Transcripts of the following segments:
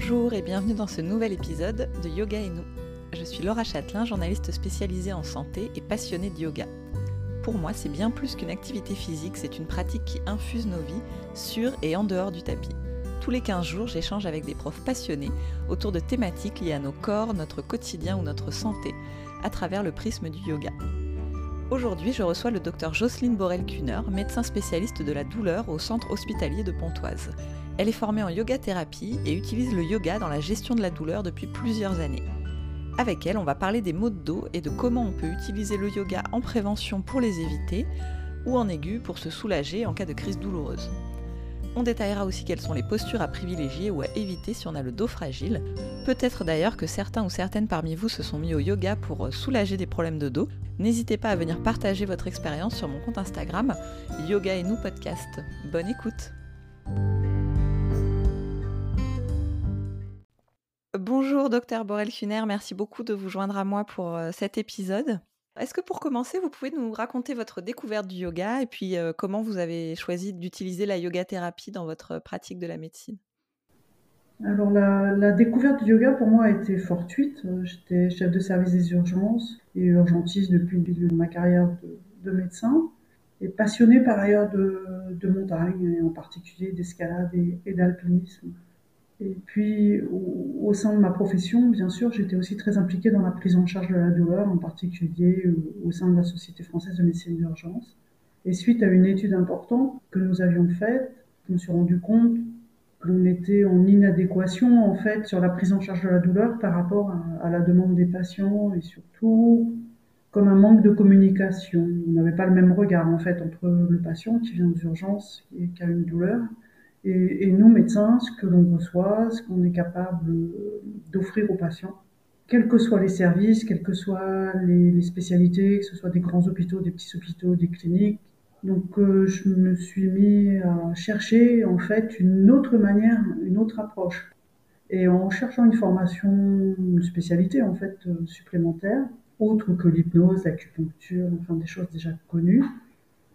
Bonjour et bienvenue dans ce nouvel épisode de Yoga et nous. Je suis Laura Châtelain, journaliste spécialisée en santé et passionnée de yoga. Pour moi, c'est bien plus qu'une activité physique, c'est une pratique qui infuse nos vies sur et en dehors du tapis. Tous les 15 jours, j'échange avec des profs passionnés autour de thématiques liées à nos corps, notre quotidien ou notre santé, à travers le prisme du yoga. Aujourd'hui, je reçois le docteur Jocelyne Borel-Kuhner, médecin spécialiste de la douleur au centre hospitalier de Pontoise. Elle est formée en yoga thérapie et utilise le yoga dans la gestion de la douleur depuis plusieurs années. Avec elle, on va parler des maux de dos et de comment on peut utiliser le yoga en prévention pour les éviter ou en aigu pour se soulager en cas de crise douloureuse. On détaillera aussi quelles sont les postures à privilégier ou à éviter si on a le dos fragile. Peut-être d'ailleurs que certains ou certaines parmi vous se sont mis au yoga pour euh, soulager des problèmes de dos. N'hésitez pas à venir partager votre expérience sur mon compte Instagram Yoga et nous podcast. Bonne écoute. Bonjour docteur Borel-Funer, merci beaucoup de vous joindre à moi pour euh, cet épisode. Est-ce que pour commencer, vous pouvez nous raconter votre découverte du yoga et puis euh, comment vous avez choisi d'utiliser la yoga thérapie dans votre pratique de la médecine? Alors la, découverte du yoga pour moi a été fortuite. Euh, j'étais chef de service des urgences et urgentiste depuis le début de ma carrière de, médecin et passionnée par ailleurs de, montagne et en particulier d'escalade et d'alpinisme. Et puis, au, sein de ma profession, bien sûr, j'étais aussi très impliquée dans la prise en charge de la douleur, en particulier au, sein de la Société française de médecine d'urgence. Et suite à une étude importante que nous avions faite, je me suis rendu compte que l'on était en inadéquation, en fait, sur la prise en charge de la douleur par rapport à, à la demande des patients et surtout comme un manque de communication. On n'avait pas le même regard, en fait, entre le patient qui vient aux urgences et qui a une douleur et, nous, médecins, ce que l'on reçoit, ce qu'on est capable d'offrir aux patients, quels que soient les services, quelles que soient les, spécialités, que ce soit des grands hôpitaux, des petits hôpitaux, des cliniques. Donc euh, je me suis mis à chercher en fait une autre manière, une autre approche. Et en cherchant une formation, une spécialité en fait euh, supplémentaire, autre que l'hypnose, l'acupuncture, enfin des choses déjà connues,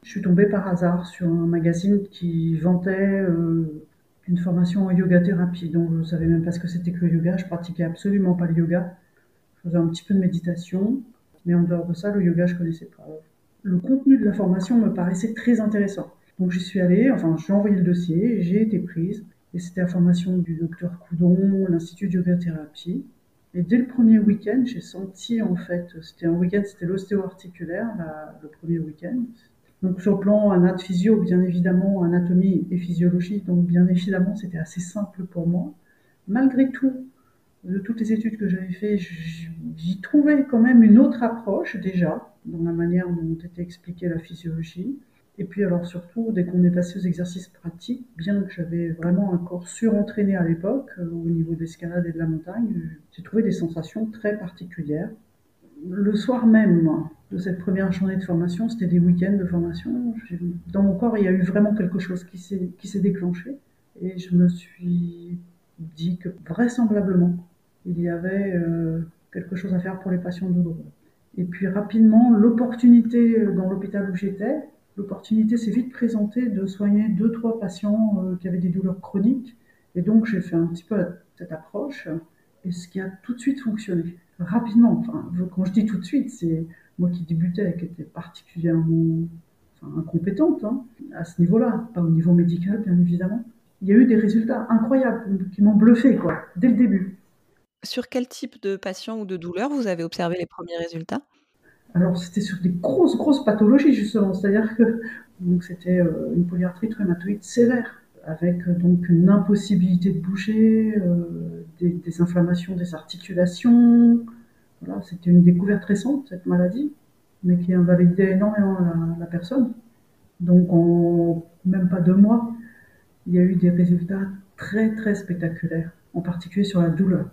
je suis tombée par hasard sur un magazine qui vantait euh, une formation en yoga thérapie. Donc je ne savais même pas ce que c'était que le yoga. Je pratiquais absolument pas le yoga. Je faisais un petit peu de méditation, mais en dehors de ça, le yoga, je connaissais pas. Le contenu de la formation me paraissait très intéressant. Donc j'y suis allée, enfin j'ai envoyé le dossier, j'ai été prise. Et c'était la formation du docteur Coudon, l'Institut de yoga thérapie. Et dès le premier week-end, j'ai senti en fait, c'était un week-end, c'était l'ostéo-articulaire, le premier week-end. Donc sur le plan anat physio, bien évidemment, anatomie et physiologie, donc bien évidemment, c'était assez simple pour moi. Malgré tout, de toutes les études que j'avais faites, j'y trouvais quand même une autre approche déjà, dans la manière dont était expliquée la physiologie. Et puis alors surtout, dès qu'on est passé aux exercices pratiques, bien que j'avais vraiment un corps surentraîné à l'époque, euh, au niveau de l'escalade et de la montagne, j'ai trouvé des sensations très particulières. Le soir même, de cette première journée de formation, c'était des week-ends de formation. Dans mon corps, il y a eu vraiment quelque chose qui s'est déclenché. Et je me suis dit que vraisemblablement, il y avait euh, quelque chose à faire pour les patients douloureux. Et puis rapidement, l'opportunité euh, dans l'hôpital où j'étais, l'opportunité s'est vite présentée de soigner deux, trois patients euh, qui avaient des douleurs chroniques. Et donc, j'ai fait un petit peu cette approche, et ce qui a tout de suite fonctionné. Rapidement, enfin, quand je dis tout de suite, c'est moi qui débutais, qui était particulièrement incompétente hein, à ce niveau-là, pas au niveau médical bien évidemment, il y a eu des résultats incroyables qui m'ont bluffé quoi, dès le début. Sur quel type de patient ou de douleur vous avez observé les premiers résultats? Alors c'était sur des grosses grosses pathologies justement, c'est-à-dire que c'était euh, une polyarthrite rhumatoïde sévère avec euh, donc une impossibilité de bouger, euh, des, des, inflammations des articulations, c'était une découverte récente, cette maladie, mais qui invalidait énormément la, personne. Donc, en même pas deux mois, il y a eu des résultats très, très spectaculaires, en particulier sur la douleur.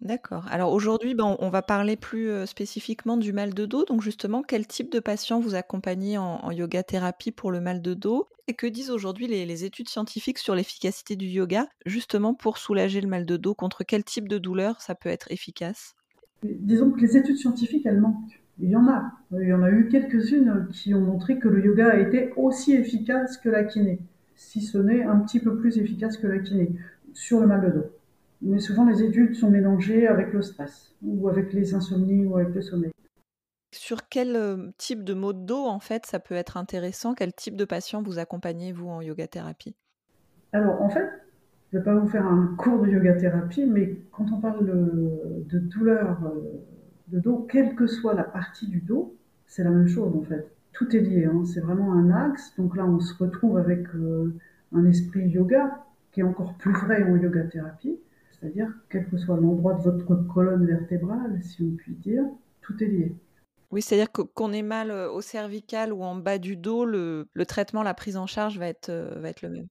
D'accord. Alors aujourd'hui, ben, on va parler plus euh, spécifiquement du mal de dos. Donc justement, quel type de patient vous accompagnez en, yoga thérapie pour le mal de dos? Et que disent aujourd'hui les, les, études scientifiques sur l'efficacité du yoga, justement pour soulager le mal de dos? Contre quel type de douleur ça peut être efficace? Disons que les études scientifiques, elles manquent. Il y en a. Il y en a eu quelques-unes qui ont montré que le yoga a été aussi efficace que la kiné, si ce n'est un petit peu plus efficace que la kiné, sur le mal de dos. Mais souvent, les études sont mélangées avec le stress, ou avec les insomnies, ou avec le sommeil. Sur quel euh, type de maux de dos, en fait, ça peut être intéressant? Quel type de patient vous accompagnez, vous, en yoga thérapie? Alors, en fait, je ne vais pas vous faire un cours de yoga thérapie, mais quand on parle de, douleur euh, de dos, quelle que soit la partie du dos, c'est la même chose, en fait. Tout est lié, hein. c'est vraiment un axe. Donc là, on se retrouve avec euh, un esprit yoga qui est encore plus vrai en yoga thérapie. C'est-à-dire, quel que soit l'endroit de votre colonne vertébrale, si on peut dire, tout est lié. Oui, c'est-à-dire qu'on ait mal au cervical ou en bas du dos, le, traitement, la prise en charge va être le même.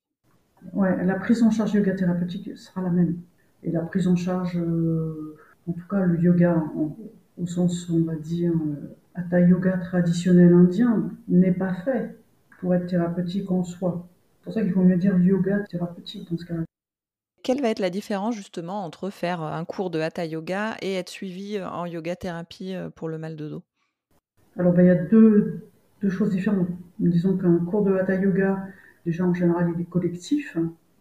Oui, la prise en charge yoga thérapeutique sera la même. Et la prise en charge, en tout cas le yoga au sens, on va dire, hatha yoga traditionnel indien, n'est pas fait pour être thérapeutique en soi. C'est pour ça qu'il faut mieux dire yoga thérapeutique dans ce cas-là. Quelle va être la différence justement entre faire un cours de hatha yoga et être suivi en yoga thérapie pour le mal de dos? Alors ben, il y a deux, choses différentes. Disons qu'un cours de hatha yoga, déjà en général il est collectif,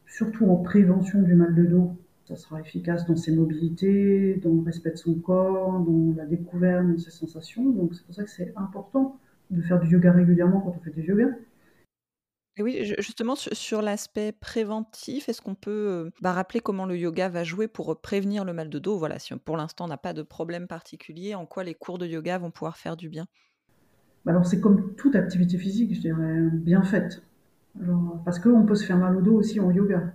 surtout en prévention du mal de dos. Ça sera efficace dans ses mobilités, dans le respect de son corps, dans la découverte de ses sensations. Donc c'est pour ça que c'est important de faire du yoga régulièrement quand on fait du yoga oui, justement sur l'aspect préventif, est-ce qu'on peut, bah, rappeler comment le yoga va jouer pour, prévenir le mal de dos? Voilà, si pour l'instant on n'a pas de problème particulier, en quoi les cours de yoga vont pouvoir faire du bien? Bah, alors c'est comme toute activité physique, je dirais, bien faite. Alors parce qu'on peut se faire mal au dos aussi en yoga.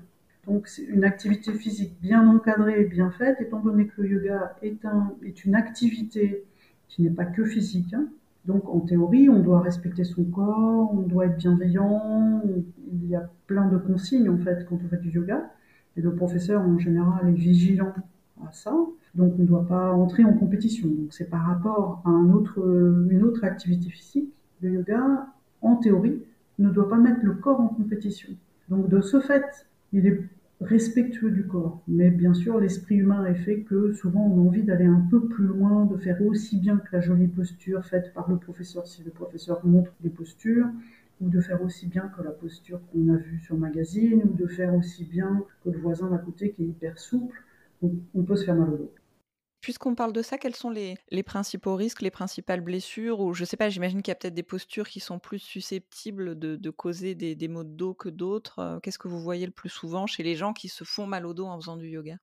Donc c'est une activité physique bien encadrée bien faite, étant donné que le yoga est est une activité qui n'est pas que physique, hein. Donc en théorie, on doit respecter son corps, on doit être bienveillant, il y a plein de consignes en fait quand on fait du yoga. Et le professeur en général est vigilant à ça. Donc on ne doit pas entrer en compétition. Donc c'est par rapport à un une autre activité physique. Le yoga, en théorie, ne doit pas mettre le corps en compétition. Donc de ce fait, il est respectueux du corps. Mais bien sûr, l'esprit humain est fait que souvent on a envie d'aller un peu plus loin, de faire aussi bien que la jolie posture faite par le professeur si le professeur montre des postures, ou de faire aussi bien que la posture qu'on a vue sur magazine, ou de faire aussi bien que le voisin d'à côté qui est hyper souple. on peut se faire mal au dos. Puisqu'on parle de ça, quels sont les, principaux risques, les principales blessures Ou je sais pas, j'imagine qu'il y a peut-être des postures qui sont plus susceptibles de, causer des, maux de dos que d'autres. Euh, qu'est-ce que vous voyez le plus souvent chez les gens qui se font mal au dos en faisant du yoga?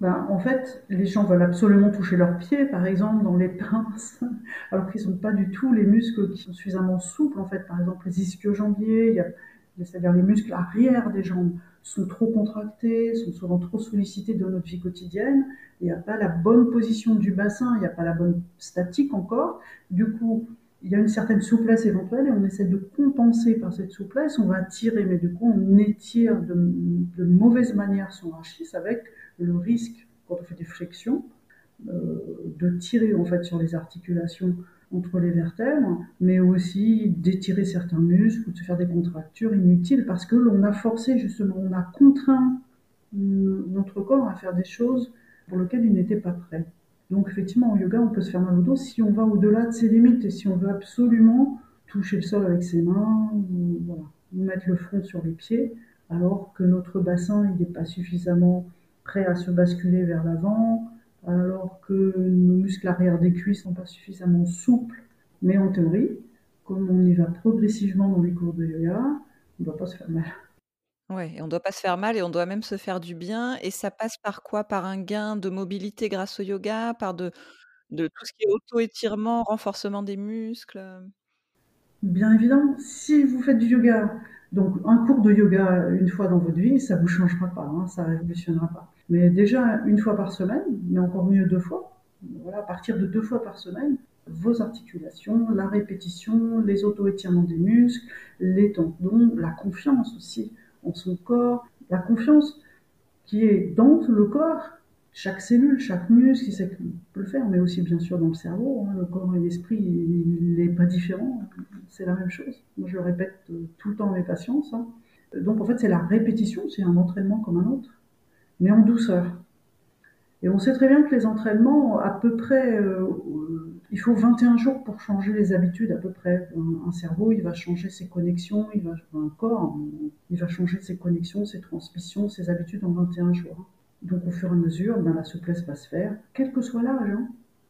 Ben, en fait, les gens veulent absolument toucher leurs pieds, par exemple, dans les pinces, alors qu'ils ne sont pas du tout les muscles qui sont suffisamment souples. En fait, par exemple, les ischio-jambiers, c'est-à-dire les muscles arrière des jambes, sont trop contractés, sont souvent trop sollicités dans notre vie quotidienne il n'y a pas la bonne position du bassin, il n'y a pas la bonne statique encore. Du coup, il y a une certaine souplesse éventuelle et on essaie de compenser par cette souplesse. On va tirer, mais du coup, on étire de, mauvaise manière son rachis avec le risque, quand on fait des flexions, euh, de tirer en fait sur les articulations entre les vertèbres, mais aussi d'étirer certains muscles ou de se faire des contractures inutiles parce que l'on a forcé justement, on a contraint notre corps à faire des choses pour lequel il n'était pas prêt. Donc effectivement, en yoga, on peut se faire mal au dos si on va au-delà de ses limites et si on veut absolument toucher le sol avec ses mains, ou, mettre le front sur les pieds, alors que notre bassin n'est pas suffisamment prêt à se basculer vers l'avant, alors que nos muscles arrière des cuisses sont pas suffisamment souples. Mais en théorie, comme on y va progressivement dans les cours de yoga, on ne va pas se faire mal. Ouais et on doit pas se faire mal et on doit même se faire du bien et ça passe par quoi? Par un gain de mobilité grâce au yoga? Par de de tout ce qui est auto-étirement, renforcement des muscles, Bien évidemment, si vous faites du yoga, donc un cours de yoga une fois dans votre vie, ça vous changera pas, hein, ça révolutionnera pas. Mais déjà une fois par semaine, mais encore mieux deux fois, voilà, à partir de deux fois par semaine, vos articulations, la répétition, les auto-étirements des muscles, les tendons, la confiance aussi en son corps, la confiance qui est dans le corps, chaque cellule, chaque muscle, il sait qu'il peut le faire, mais aussi bien sûr dans le cerveau. Hein, le corps et l'esprit, il n'est pas différent, c'est la même chose. Moi, je le répète euh, tout le temps à mes patients, ça. Donc en fait, c'est la répétition, c'est un entraînement comme un autre, mais en douceur. Et on sait très bien que les entraînements, à peu près, euh, il faut 21 jours pour changer les habitudes à peu près. Un, cerveau, il va changer ses connexions, il va, un corps, il va changer ses connexions, ses transmissions, ses habitudes en 21 jours. Donc au fur et à mesure, ben, la souplesse va se faire, quel que soit l'âge. Hein.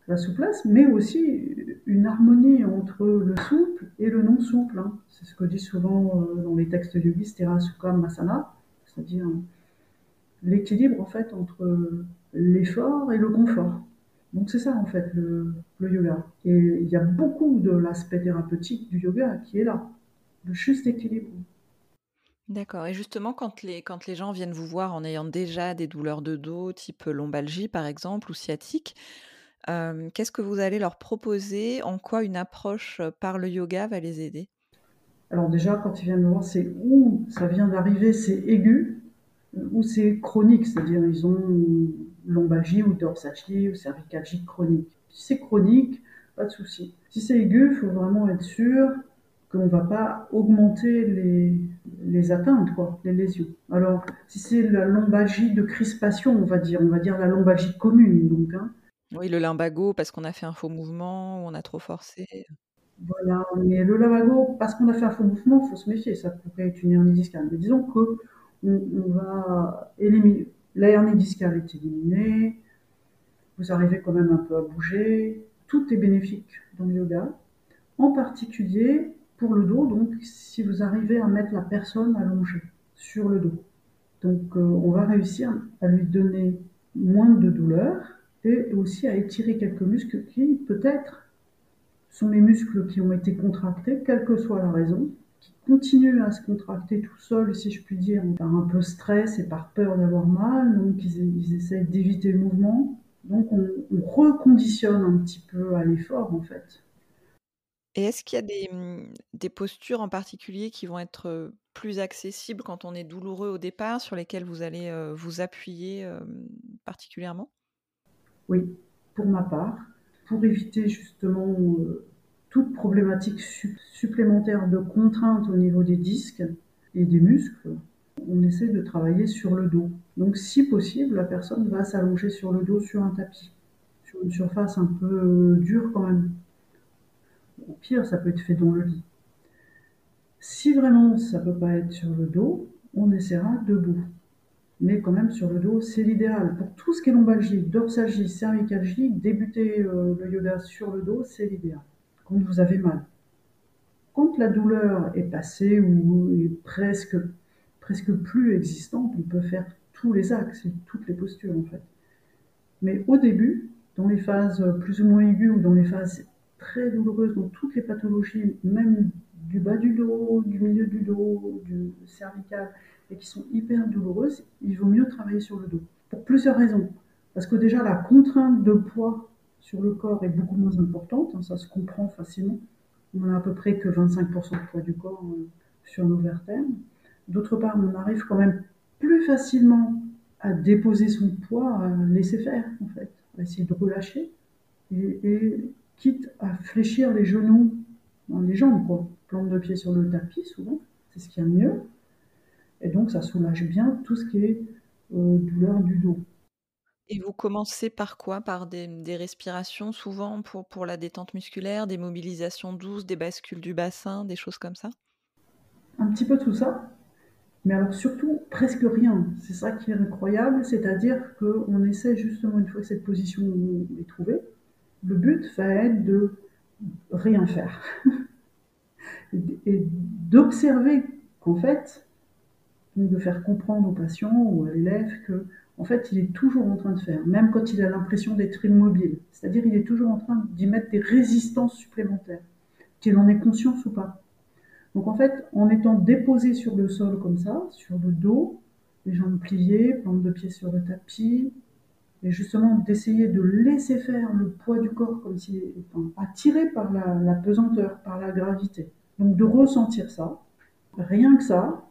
La souplesse, mais aussi une harmonie entre le souple et le non souple. Hein. C'est ce que dit souvent euh, dans les textes yogis, Stira Sukha Masana, c'est-à-dire l'équilibre en fait entre l'effort et le confort. Donc c'est ça en fait le, yoga. Et il y a beaucoup de l'aspect thérapeutique du yoga qui est là, le juste équilibre. D'accord. Et justement, quand les, quand les gens viennent vous voir en ayant déjà des douleurs de dos, type lombalgie par exemple, ou sciatique, euh, qu'est-ce que vous allez leur proposer? En quoi une approche par le yoga va les aider? Alors déjà, quand ils viennent me voir, c'est où ça vient d'arriver, c'est aigu, ou c'est chronique, c'est-à-dire ils ont lombalgie ou dorsalgie ou cervicalgie chronique. Si c'est chronique, pas de souci. Si c'est aigu, il faut vraiment être sûr qu'on ne va pas augmenter les, les atteintes, quoi, les lésions. Alors, si c'est la lombalgie de crispation, on va dire, on va dire la lombalgie commune, donc. Hein. Oui, le lumbago, parce qu'on a fait un faux mouvement, ou on a trop forcé. Voilà, mais le lumbago, parce qu'on a fait un faux mouvement, il faut se méfier, ça pourrait être une hernie discale. Mais disons que on, va éliminer. La hernie discale est éliminée, vous arrivez quand même un peu à bouger, tout est bénéfique dans le yoga. En particulier, pour le dos, donc si vous arrivez à mettre la personne allongée sur le dos. Donc euh, on va réussir à lui donner moins de douleur et aussi à étirer quelques muscles qui peut-être sont les muscles qui ont été contractés, quelle que soit la raison, qui continuent à se contracter tout seuls, si je puis dire, par un peu stress et par peur d'avoir mal, donc ils, ils essayent d'éviter le mouvement. Donc on, on reconditionne un petit peu à l'effort en fait. Et est-ce qu'il y a des, des postures en particulier qui vont être plus accessibles quand on est douloureux au départ, sur lesquelles vous allez vous appuyer particulièrement? Oui, pour ma part, pour éviter justement toute problématique supplémentaire de contrainte au niveau des disques et des muscles, on essaie de travailler sur le dos. Donc si possible, la personne va s'allonger sur le dos sur un tapis, sur une surface un peu dure quand même au pire, ça peut être fait dans le lit. Si vraiment ça ne peut pas être sur le dos, on essaiera debout. Mais quand même sur le dos, c'est l'idéal. Pour tout ce qui est lombalgie, dorsalgie, cervicalgie, débuter euh, le yoga sur le dos, c'est l'idéal. Quand vous avez mal. Quand la douleur est passée ou est presque, presque plus existante, on peut faire tous les axes et toutes les postures en fait. Mais au début, dans les phases plus ou moins aiguës ou dans les phases très douloureuse dans toutes les pathologies, même du bas du dos, du milieu du dos, du cervical, et qui sont hyper douloureuses, il vaut mieux travailler sur le dos. Pour plusieurs raisons. Parce que déjà, la contrainte de poids sur le corps est beaucoup moins importante, hein, ça se comprend facilement. On a à peu près que 25% de poids du corps euh, sur nos vertèbres. D'autre part, on arrive quand même plus facilement à déposer son poids, à laisser faire, en fait, à essayer de relâcher. Et, quitte à fléchir les genoux dans les jambes, quoi. Plante de pied sur le tapis, souvent, c'est ce qu'il y a de mieux. Et donc, ça soulage bien tout ce qui est euh, douleur du dos. Et vous commencez par quoi? Par des, respirations, souvent, pour, pour la détente musculaire, des mobilisations douces, des bascules du bassin, des choses comme ça? Un petit peu tout ça. Mais alors surtout, presque rien. C'est ça qui est incroyable, c'est-à-dire qu'on essaie justement, une fois que cette position est trouvée, le but va être de rien faire et d'observer qu'en fait, de faire comprendre aux patients ou à l'élève que en fait, il est toujours en train de faire, même quand il a l'impression d'être immobile. C'est-à-dire, il est toujours en train d'y mettre des résistances supplémentaires, qu'il en ait conscience ou pas. Donc, en fait, en étant déposé sur le sol comme ça, sur le dos, les jambes pliées, plante de pied sur le tapis, et justement d'essayer de laisser faire le poids du corps comme si enfin, attiré par la, pesanteur, par la gravité. Donc de ressentir ça, rien que ça,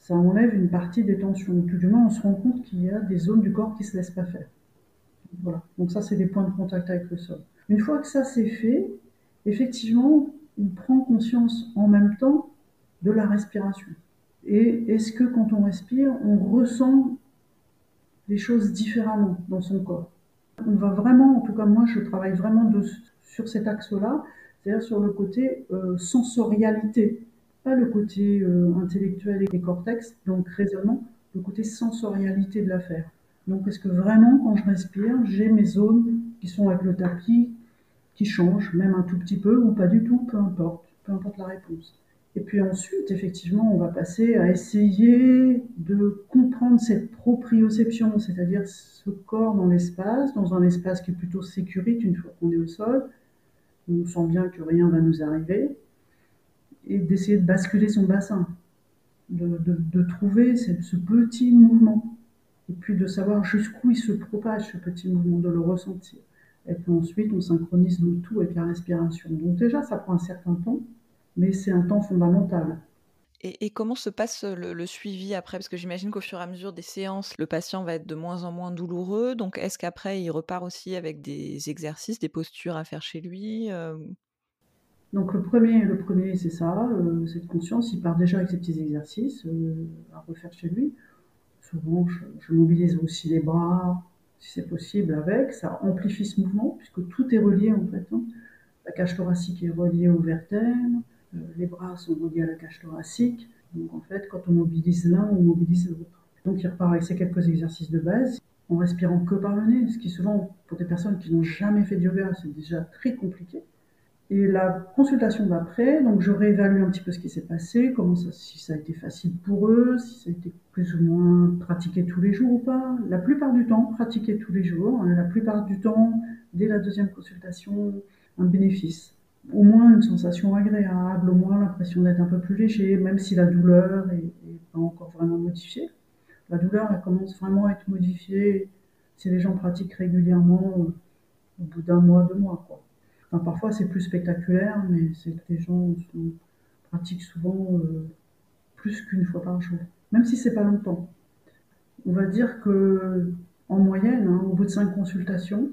ça enlève une partie des tensions. Tout du moins, on se rend compte qu'il y a des zones du corps qui ne se laissent pas faire. Voilà. Donc ça, c'est des points de contact avec le sol. Une fois que ça c'est fait, effectivement, on prend conscience en même temps de la respiration. Et est-ce que quand on respire, on ressent les choses différemment dans son corps? On va vraiment, en tout cas moi je travaille vraiment sur cet axe-là, c'est-à-dire sur le côté euh, sensorialité, pas le côté euh, intellectuel et cortex, donc raisonnement, le côté sensorialité de l'affaire. Donc, est-ce que vraiment, quand je respire, j'ai mes zones qui sont avec le tapis, qui changent, même un tout petit peu ou pas du tout, peu importe, peu importe la réponse. Et puis ensuite, effectivement, on va passer à essayer de comprendre cette proprioception, c'est-à-dire ce corps dans l'espace, dans un espace qui est plutôt sécurité une fois qu'on est au sol, on sent bien que rien va nous arriver, et d'essayer de basculer son bassin, de, trouver ce, petit mouvement, et puis de savoir jusqu'où il se propage, ce petit mouvement, de le ressentir. Et puis ensuite, on synchronise le tout avec la respiration. Donc déjà, ça prend un certain temps, mais c'est un temps fondamental. Et, comment se passe le, suivi après? Parce que j'imagine qu'au fur et à mesure des séances, le patient va être de moins en moins douloureux. Donc, est-ce qu'après, il repart aussi avec des exercices, des postures à faire chez lui euh? Donc, le premier, le premier c'est ça, euh, cette conscience. Il part déjà avec ses petits exercices euh, à refaire chez lui. Souvent, je, mobilise aussi les bras, si c'est possible, avec. Ça amplifie ce mouvement, puisque tout est relié en fait. Hein. La cage thoracique est reliée aux vertèbres euh, les bras sont reliés à la cage thoracique. Donc en fait, quand on mobilise l'un, on mobilise l'autre. Donc il repart avec ces quelques exercices de base en respirant que par le nez, ce qui souvent, pour des personnes qui n'ont jamais fait de yoga, c'est déjà très compliqué. Et la consultation d'après, donc je réévalue un petit peu ce qui s'est passé, comment ça, si ça a été facile pour eux, si ça a été plus ou moins pratiqué tous les jours ou pas. La plupart du temps, pratiqué tous les jours. Hein, la plupart du temps, dès la deuxième consultation, un bénéfice au moins une sensation agréable, au moins l'impression d'être un peu plus léger, même si la douleur est, pas encore vraiment modifiée. La douleur, elle commence vraiment à être modifiée si les gens pratiquent régulièrement au bout d'un mois, deux mois. Quoi. Parfois, c'est plus spectaculaire, mais c'est que les gens pratiquent souvent euh, plus qu'une fois par jour, même si c'est pas longtemps. On va dire que en moyenne, hein, au bout de cinq consultations,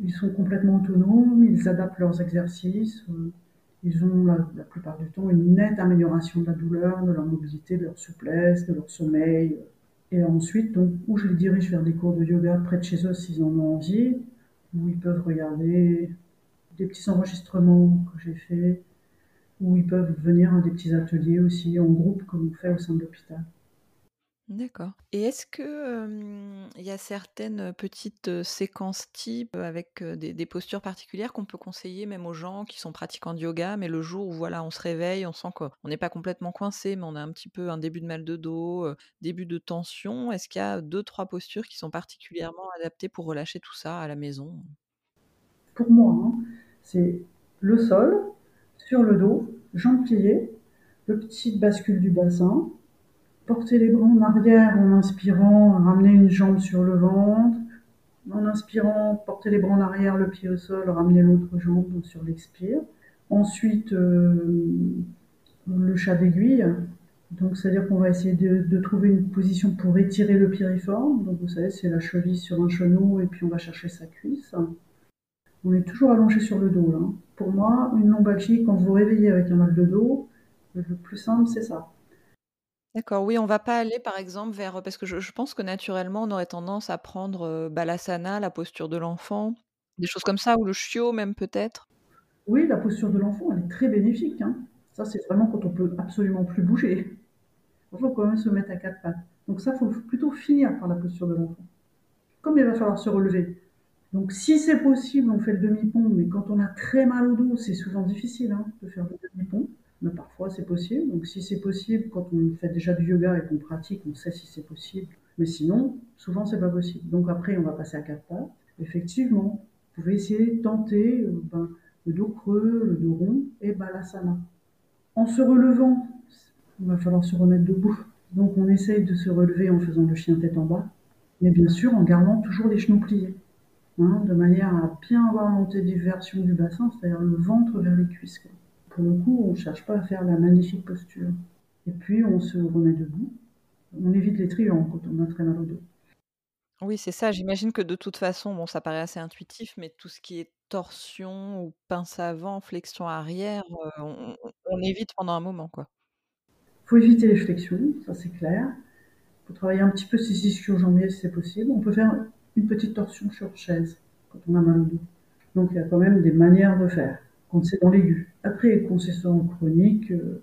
ils sont complètement autonomes, ils adaptent leurs exercices, euh, ils ont la, plupart du temps une nette amélioration de la douleur, de leur mobilité, de leur souplesse, de leur sommeil. Et ensuite, donc, où je les dirige vers des cours de yoga près de chez eux s'ils en ont envie, où ils peuvent regarder des petits enregistrements que j'ai faits, où ils peuvent venir à des petits ateliers aussi en groupe comme on fait au sein de l'hôpital. D'accord. Et est-ce que, il y a certaines, petites, séquences types, avec, des postures particulières qu'on peut conseiller même aux gens qui sont pratiquants de yoga, mais le jour où voilà, on se réveille, on sent qu'on n'est pas complètement coincé, mais on a un petit peu un début de mal de dos, début de tension. Est-ce qu'il y a deux, trois postures qui sont particulièrement adaptées pour relâcher tout ça à la maison? Pour moi, hein, c'est le sol, sur le dos, jambes pliées, le petit bascule du bassin Porter les bras en arrière en inspirant, ramener une jambe sur le ventre. En inspirant, porter les bras en arrière, le pied au sol, ramener l'autre jambe sur l'expire. Ensuite, euh, le chat d'aiguille. Donc, c'est-à-dire qu'on va essayer de, trouver une position pour étirer le piriforme. Donc, vous savez, c'est la cheville sur un genou et puis on va chercher sa cuisse. On est toujours allongé sur le dos. Là. Pour moi, une lombalgie, quand vous vous réveillez avec un mal de dos, le plus simple, c'est ça. D'accord, oui, on va pas aller par exemple vers parce que je pense que naturellement on aurait tendance à prendre, balasana, la posture de l'enfant, des choses comme ça ou le chiot même peut-être? Oui, la posture de l'enfant, elle est très bénéfique, hein. Ça, c'est vraiment quand on peut absolument plus bouger. Il faut quand même se mettre à quatre pattes. Donc ça, faut plutôt finir par la posture de l'enfant. Comme il va falloir se relever. Donc si c'est possible, on fait le demi-pont, mais quand on a très mal au dos, c'est souvent difficile, hein, de faire le demi-pont mais parfois c'est possible. Donc si c'est possible, quand on fait déjà du yoga et qu'on pratique, on sait si c'est possible. Mais sinon, souvent c'est pas possible. Donc après, on va passer à quatre pattes. Effectivement, vous pouvez essayer de tenter euh, ben, le dos creux, le dos rond et balasana. En se relevant, il va falloir se remettre debout. Donc on essaye de se relever en faisant le chien tête en bas, mais bien sûr en gardant toujours les genoux pliés, hein, de manière à bien avoir l'antériversion du bassin, c'est-à-dire le ventre vers les cuisses pour le coup, on ne cherche pas à faire la magnifique posture. Et puis, on se remet debout. On évite les triangles quand on a très mal au dos. Oui, c'est ça. J'imagine que de toute façon, bon, ça paraît assez intuitif, mais tout ce qui est torsion ou pince avant, flexion arrière, euh, on, évite pendant un moment, quoi. faut éviter les flexions, ça c'est clair. Il faut travailler un petit peu ses ischio-jambiers si c'est possible. On peut faire une petite torsion sur chaise quand on a mal au dos. Donc il y a quand même des manières de faire quand c'est dans l'aigu. Après, quand c'est en chronique, euh,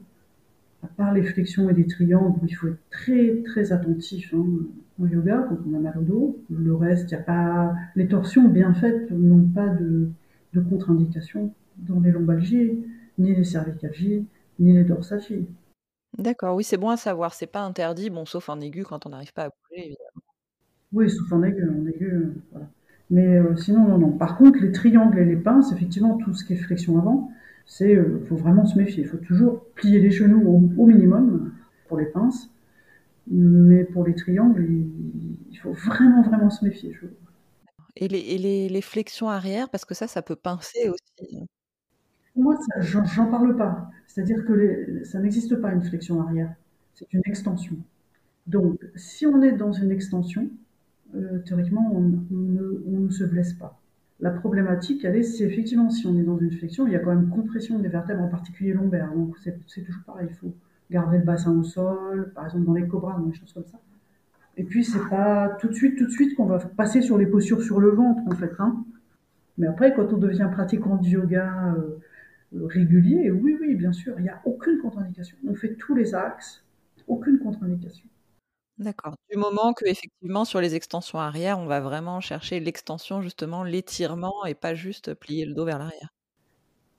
à part les flexions et les triangles, il faut être très très attentif. Hein. au yoga quand on a mal au dos. Le reste, il a pas. Les torsions bien faites n'ont pas de, de contre-indication dans les lombalgies, ni les cervicalgies, ni les dorsalgies. D'accord, oui, c'est bon à savoir. C'est pas interdit, bon, sauf en aigu quand on n'arrive pas à bouger. Oui, sauf en aigu, en aigu, voilà. Mais euh, sinon, non, non. Par contre, les triangles et les pinces, effectivement, tout ce qui est flexion avant, c'est, euh, faut vraiment se méfier. Il faut toujours plier les genoux au, au minimum pour les pinces. Mais pour les triangles, il, il faut vraiment, vraiment se méfier. Je... Et, les, et les, les, flexions arrière, parce que ça, ça peut pincer aussi. Moi, j'en parle pas. C'est-à-dire que les, ça n'existe pas une flexion arrière. C'est une extension. Donc, si on est dans une extension, euh, théoriquement, on, ne, se blesse pas. La problématique, elle est, c'est effectivement, si on est dans une flexion, il y a quand même compression des vertèbres, en particulier lombaires. Donc, c'est toujours pareil. Il faut garder le bassin au sol, par exemple dans les cobras, dans des choses comme ça. Et puis, c'est pas tout de suite, tout de suite qu'on va passer sur les postures sur le ventre, en fait. Hein. Mais après, quand on devient pratiquant du yoga euh, régulier, oui, oui, bien sûr, il n'y a aucune contre-indication. On fait tous les axes, aucune contre-indication. D'accord. Du moment que effectivement sur les extensions arrière, on va vraiment chercher l'extension justement, l'étirement et pas juste plier le dos vers l'arrière.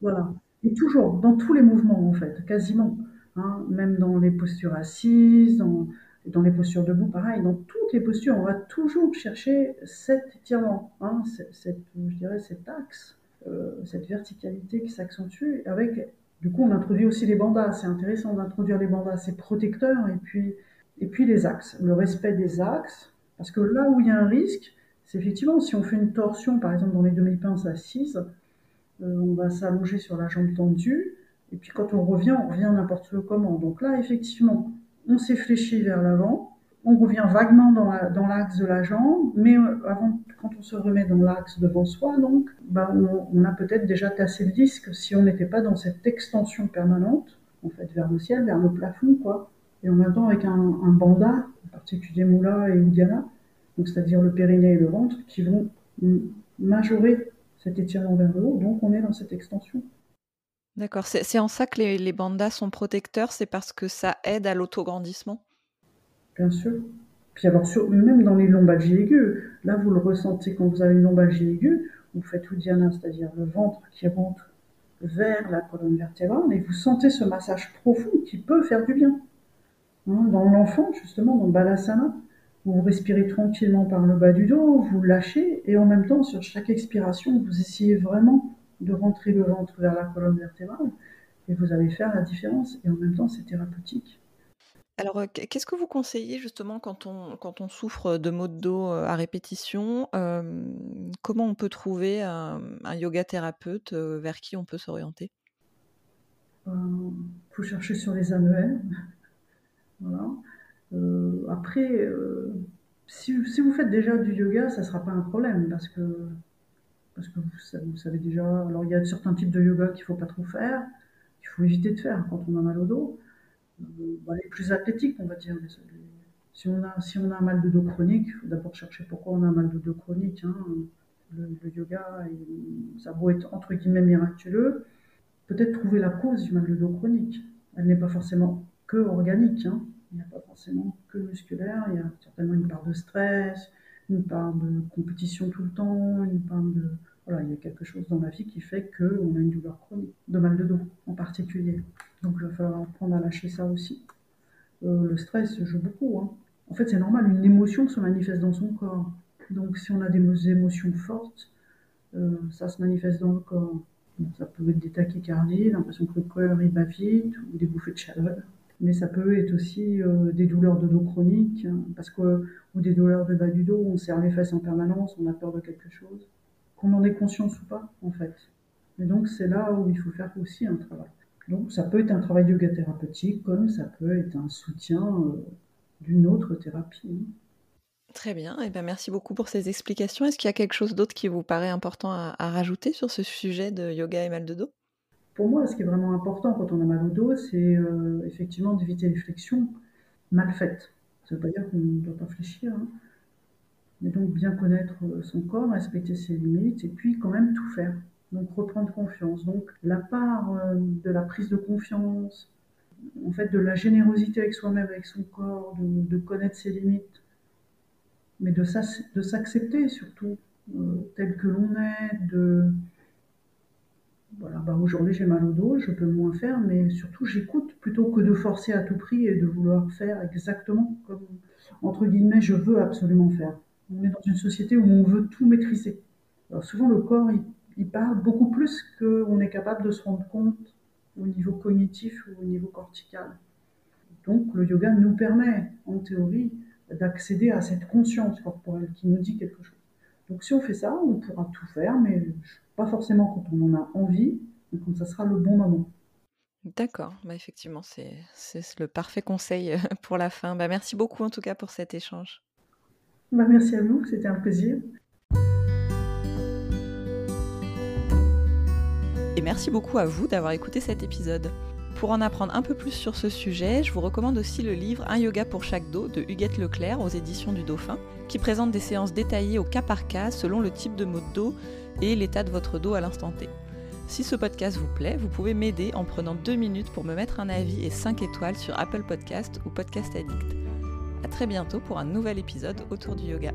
Voilà. Et toujours dans tous les mouvements en fait, quasiment. Hein, même dans les postures assises, dans, dans, les postures debout, pareil. Dans toutes les postures, on va toujours chercher cet étirement, hein, cette, je dirais cet axe, euh, cette verticalité qui s'accentue. Avec, du coup, on introduit aussi les bandas. C'est intéressant d'introduire les bandas, c'est protecteur et puis et puis les axes, le respect des axes, parce que là où il y a un risque, c'est effectivement si on fait une torsion, par exemple dans les demi-pinces assises, euh, on va s'allonger sur la jambe tendue, et puis quand on revient, on revient n'importe comment. Donc là, effectivement, on s'est fléchi vers l'avant, on revient vaguement dans l'axe la, de la jambe, mais euh, avant, quand on se remet dans l'axe devant soi, donc, bah, on, on a peut-être déjà tassé le disque si on n'était pas dans cette extension permanente, en fait, vers le ciel, vers le plafond, quoi et en même temps avec un, un banda, en particulier Moula et Udiana, donc c'est-à-dire le périnée et le ventre, qui vont majorer cet étirement vers le haut, donc on est dans cette extension. D'accord, c'est en ça que les, les bandas sont protecteurs, c'est parce que ça aide à l'autograndissement? Bien sûr. Puis alors, sur, même dans les lombalgies aiguës, là vous le ressentez quand vous avez une lombalgie aiguë, vous faites Udiana, c'est-à-dire le ventre qui rentre vers la colonne vertébrale, et vous sentez ce massage profond qui peut faire du bien. Hein, dans l'enfant, justement, dans Balasana, vous respirez tranquillement par le bas du dos, vous lâchez, et en même temps, sur chaque expiration, vous essayez vraiment de rentrer le ventre vers la colonne vertébrale, et vous allez faire la différence, et en même temps, c'est thérapeutique. Alors, qu'est-ce que vous conseillez justement quand on, quand on souffre de maux de dos à répétition euh, Comment on peut trouver un, un yoga thérapeute vers qui on peut s'orienter? Il euh, faut chercher sur les annuaires. Voilà. Euh, après, euh, si, vous faites déjà du yoga, ça ne sera pas un problème parce que, parce que vous, savez déjà. Alors, il y a certains types de yoga qu'il ne faut pas trop faire, qu'il faut éviter de faire quand on a mal au dos. Euh, bah, les plus athlétiques, on va dire. Si, on a, si on a un mal de dos chronique, il faut d'abord chercher pourquoi on a un mal de dos chronique. Hein. Le, yoga, ça vaut être entre guillemets miraculeux. Peut-être trouver la cause du mal de dos chronique. Elle n'est pas forcément que organique. Hein. Il n'y a pas forcément que musculaire. Il y a certainement une part de stress, une part de compétition tout le temps, une part de voilà, il y a quelque chose dans la vie qui fait qu'on a une douleur chronique, de mal de dos en particulier. Donc il va falloir apprendre à lâcher ça aussi. Euh, le stress joue beaucoup. Hein. En fait, c'est normal, une émotion se manifeste dans son corps. Donc si on a des émotions fortes, euh, ça se manifeste dans le corps. Ça peut être des tachycardies, l'impression que le cœur il bat vite, ou des bouffées de chaleur mais ça peut être aussi euh, des douleurs de dos chroniques, hein, parce que, ou des douleurs de bas du dos, on serre les fesses en permanence, on a peur de quelque chose, qu'on en ait conscience ou pas, en fait. Et donc, c'est là où il faut faire aussi un travail. Donc, ça peut être un travail yoga thérapeutique, comme ça peut être un soutien euh, d'une autre thérapie. Hein. Très bien, eh bien merci beaucoup pour ces explications. Est-ce qu'il y a quelque chose d'autre qui vous paraît important à rajouter sur ce sujet de yoga et mal de dos? Pour moi, ce qui est vraiment important quand on a mal au dos, c'est euh, effectivement d'éviter les flexions mal faites. Ça ne veut pas dire qu'on ne doit pas fléchir, hein. mais donc bien connaître euh, son corps, respecter ses limites, et puis quand même tout faire. Donc reprendre confiance. Donc la part euh, de la prise de confiance, en fait de la générosité avec soi-même, avec son corps, de, de, connaître ses limites, mais de s'accepter surtout tel que l'on est, de voilà, bah aujourd'hui j'ai mal au dos, je peux moins faire, mais surtout j'écoute plutôt que de forcer à tout prix et de vouloir faire exactement comme, entre guillemets, je veux absolument faire. On est dans une société où on veut tout maîtriser. Alors souvent le corps, il, parle beaucoup plus qu'on est capable de se rendre compte au niveau cognitif ou au niveau cortical. Donc le yoga nous permet, en théorie, d'accéder à cette conscience corporelle qui nous dit quelque chose. Donc si on fait ça, on pourra tout faire, mais pas forcément quand on en a envie, mais quand ça sera le bon moment. D'accord, bah effectivement, c'est le parfait conseil euh, pour la fin. Bah merci beaucoup en tout cas pour cet échange. Bah merci à vous, c'était un plaisir. Et merci beaucoup à vous d'avoir écouté cet épisode. Pour en apprendre un peu plus sur ce sujet, je vous recommande aussi le livre Un yoga pour chaque dos de Huguette Leclerc aux éditions du Dauphin, qui présente des séances détaillées au cas par cas selon le type de mot de dos et l'état de votre dos à l'instant T. Si ce podcast vous plaît, vous pouvez m'aider en prenant deux minutes pour me mettre un avis et 5 étoiles sur Apple Podcast ou Podcast Addict. A très bientôt pour un nouvel épisode autour du yoga.